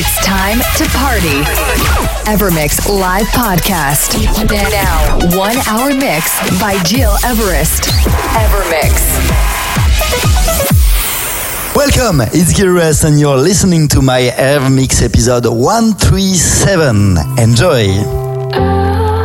It's time to party. Evermix live podcast. Now, one hour mix by Gil Everest. Evermix. Welcome, it's Gil Everest and you're listening to my Evermix episode 137. Enjoy! Uh,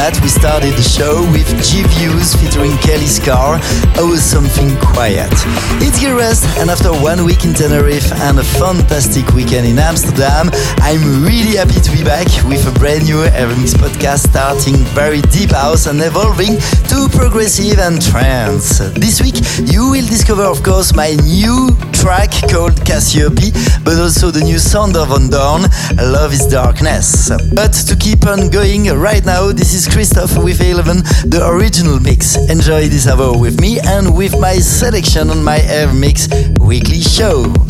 that, we started the show with G Views featuring Kelly Scar, Oh Something Quiet. It's Gil Everest, and after one week in Tenerife and a fantastic weekend in Amsterdam, I'm really happy to be back with a brand new Evermix podcast starting very deep house and evolving to progressive and trance. This week, you will discover, of course, my new track called Cassiope, but also the new Sander Van Doorn, Love is Darkness. But to keep on going right now, this is Christoph with 11, the original mix. Enjoy this hour with me and with my selection on my Evermix weekly show.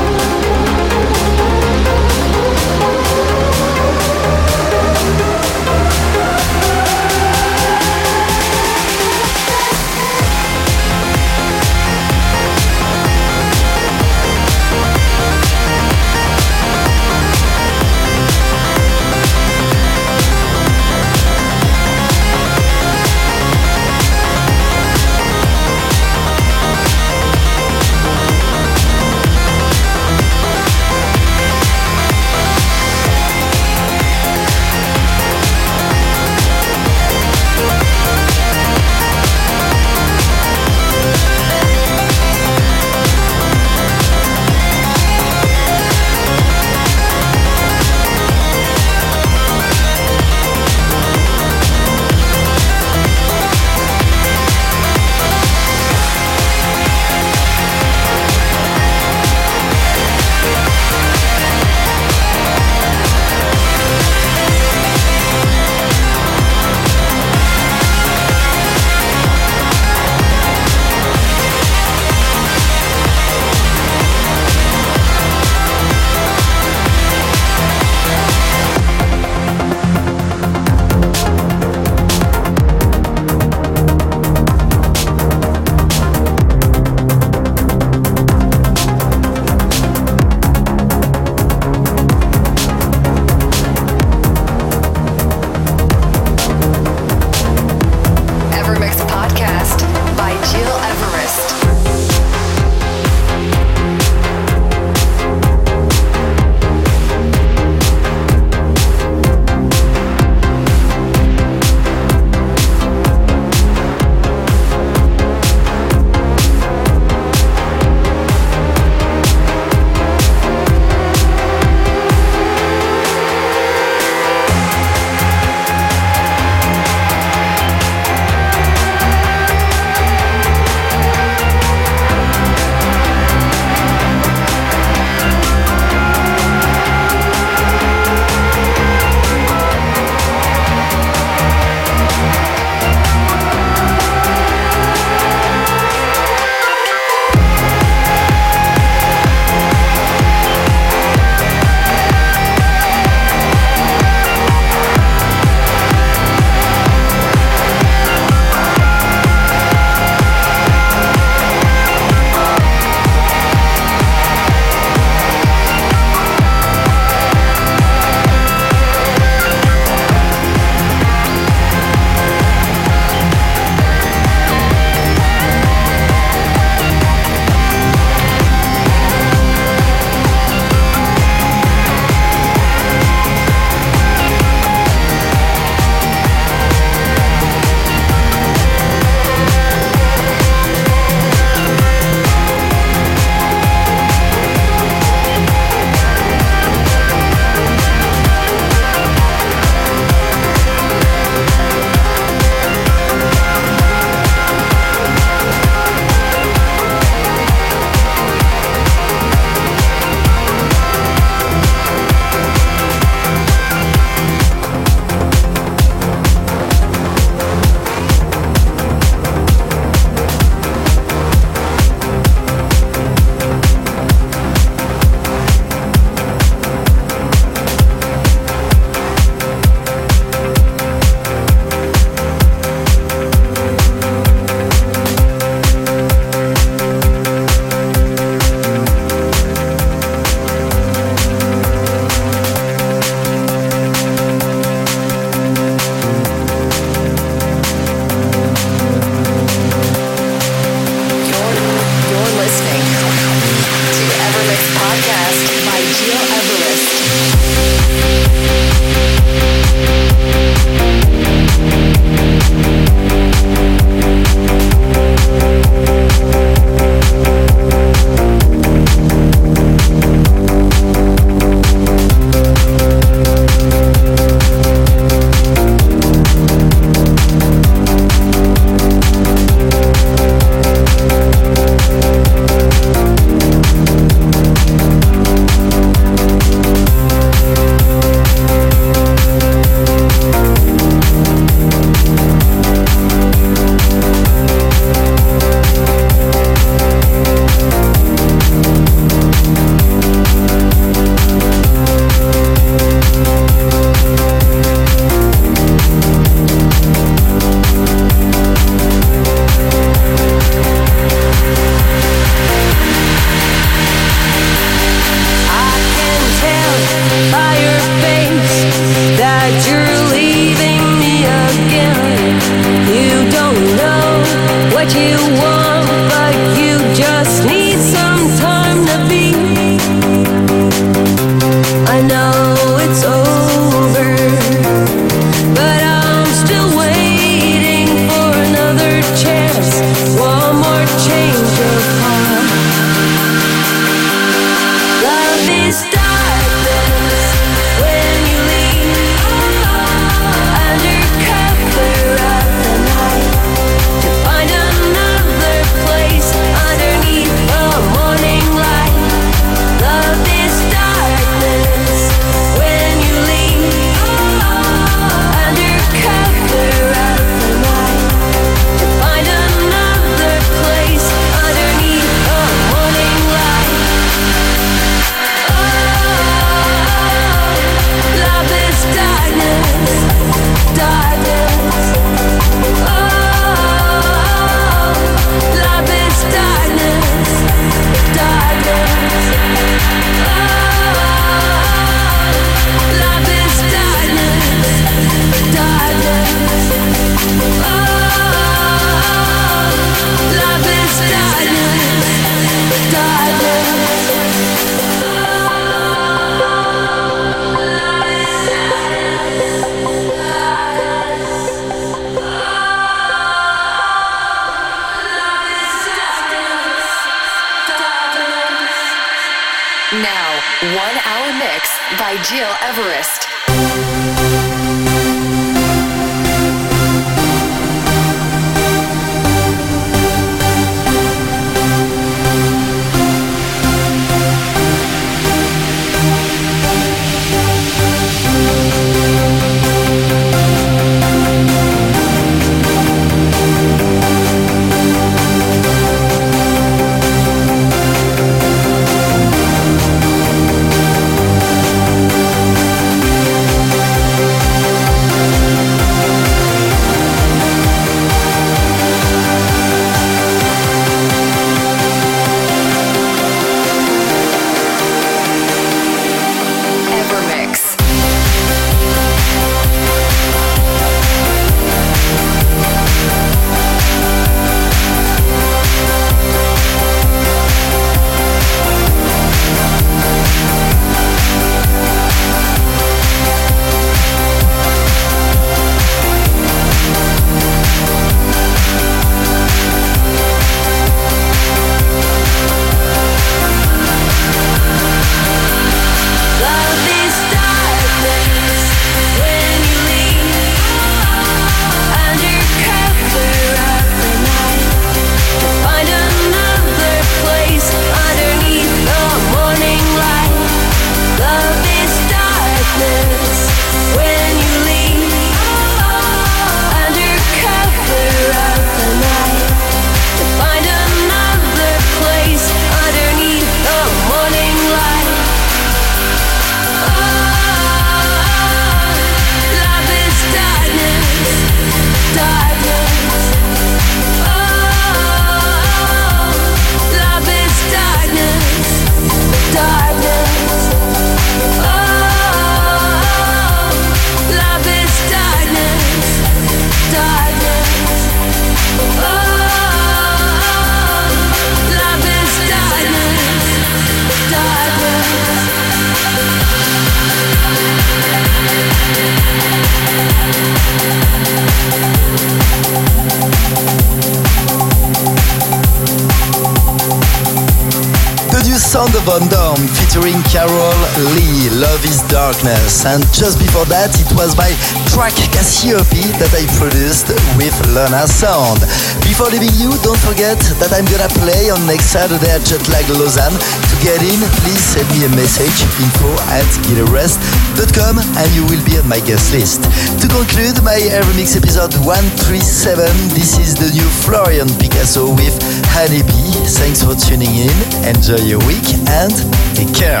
And just before that, it was my track Cassiope that I produced with Lona Sound. Before leaving you, don't forget that I'm gonna play on next Saturday at Jetlag Lausanne. To get in, please send me a message, info at gileverest.com and you will be on my guest list. To conclude my Evermix episode 137, this is the new Florian Picasso with Honeybee. Thanks for tuning in, enjoy your week and take care.